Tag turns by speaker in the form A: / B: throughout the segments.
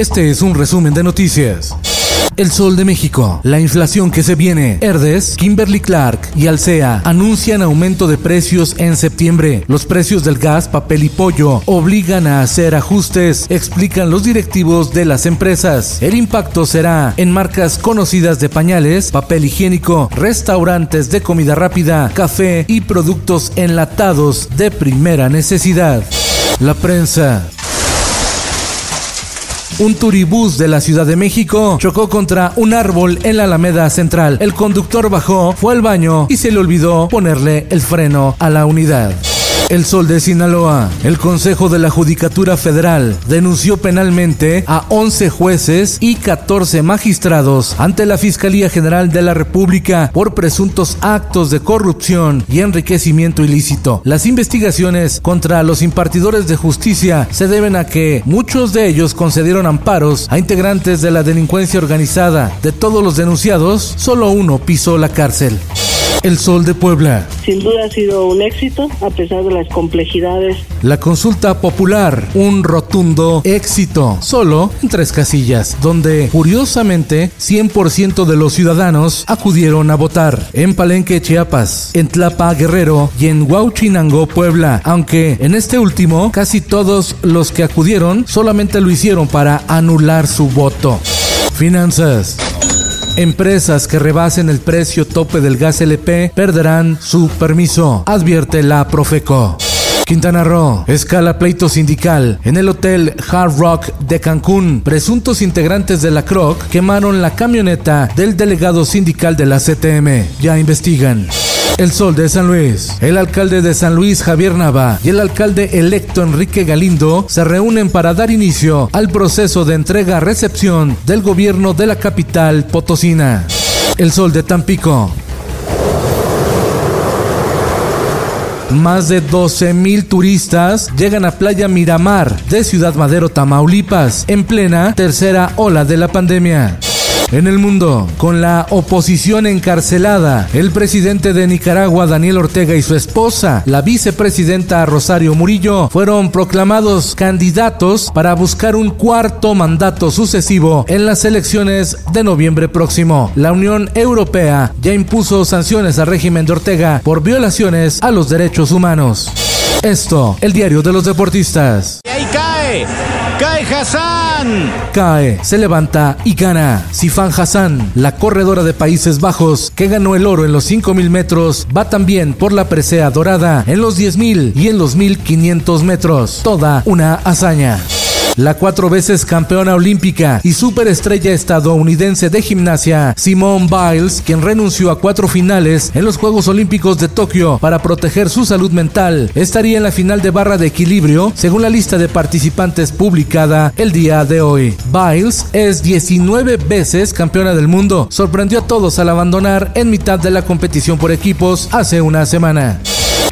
A: Este es un resumen de noticias. El Sol de México, la inflación que se viene. Herdes, Kimberly Clark y Alsea anuncian aumento de precios en septiembre. Los precios del gas, papel y pollo obligan a hacer ajustes, explican los directivos de las empresas. El impacto será en marcas conocidas de pañales, papel higiénico, restaurantes de comida rápida, café y productos enlatados de primera necesidad. La prensa. Un turibús de la Ciudad de México chocó contra un árbol en la Alameda Central. El conductor bajó, fue al baño y se le olvidó ponerle el freno a la unidad. El Sol de Sinaloa. El Consejo de la Judicatura Federal denunció penalmente a 11 jueces y 14 magistrados ante la Fiscalía General de la República por presuntos actos de corrupción y enriquecimiento ilícito. Las investigaciones contra los impartidores de justicia se deben a que muchos de ellos concedieron amparos a integrantes de la delincuencia organizada. De todos los denunciados, solo uno pisó la cárcel. El Sol de Puebla.
B: Sin duda ha sido un éxito a pesar de las complejidades.
A: La consulta popular, un rotundo éxito, solo en tres casillas, donde curiosamente 100% de los ciudadanos acudieron a votar. En Palenque, Chiapas, en Tlapa, Guerrero y en Huauchinango, Puebla, aunque en este último casi todos los que acudieron solamente lo hicieron para anular su voto. Finanzas. Empresas que rebasen el precio tope del gas LP perderán su permiso, advierte la Profeco. Quintana Roo, escala pleito sindical. En el hotel Hard Rock de Cancún, presuntos integrantes de la CROC quemaron la camioneta del delegado sindical de la CTM. Ya investigan. El Sol de San Luis. El alcalde de San Luis, Javier Nava, y el alcalde electo Enrique Galindo se reúnen para dar inicio al proceso de entrega-recepción del gobierno de la capital potosina. El Sol de Tampico. Más de 12 mil turistas llegan a Playa Miramar de Ciudad Madero, Tamaulipas, en plena tercera ola de la pandemia. En el mundo, con la oposición encarcelada, el presidente de Nicaragua, Daniel Ortega, y su esposa, la vicepresidenta Rosario Murillo, fueron proclamados candidatos para buscar un cuarto mandato sucesivo en las elecciones de noviembre próximo. La Unión Europea ya impuso sanciones al régimen de Ortega por violaciones a los derechos humanos. Esto, el diario de los deportistas.
C: Y ahí cae, cae Hassan.
A: Cae, se levanta y gana. Sifan Hassan, la corredora de Países Bajos, que ganó el oro en los 5000 metros, va también por la presea dorada en los 10000 y en los 1500 metros. Toda una hazaña. La cuatro veces campeona olímpica y superestrella estadounidense de gimnasia, Simone Biles, quien renunció a cuatro finales en los Juegos Olímpicos de Tokio para proteger su salud mental, estaría en la final de barra de equilibrio, según la lista de participantes publicada el día de hoy. Biles es 19 veces campeona del mundo. Sorprendió a todos al abandonar en mitad de la competición por equipos hace una semana.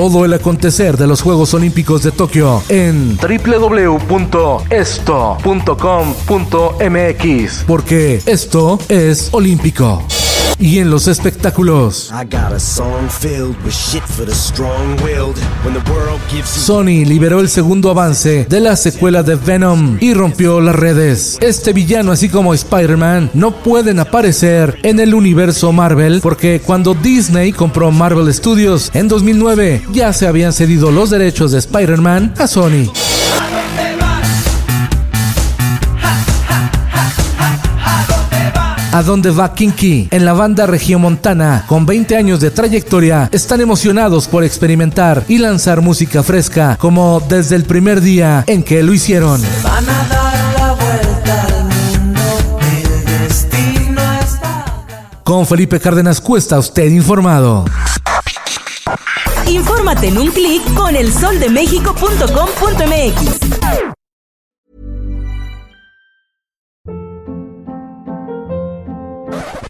A: Todo el acontecer de los Juegos Olímpicos de Tokio en www.esto.com.mx porque esto es olímpico. Y en los espectáculos, Sony liberó el segundo avance de la secuela de Venom y rompió las redes. Este villano, así como Spider-Man, no pueden aparecer en el universo Marvel porque cuando Disney compró Marvel Studios en 2009 ya se habían cedido los derechos de Spider-Man a Sony. ¿A dónde va Kinky? En la banda Regiomontana, con 20 años de trayectoria, están emocionados por experimentar y lanzar música fresca, como desde el primer día en que lo hicieron.
D: Van a dar la vuelta al mundo, el destino está.
A: Con Felipe Cárdenas Cuesta, usted informado.
E: Infórmate en un clic con elsoldemexico.com.mx.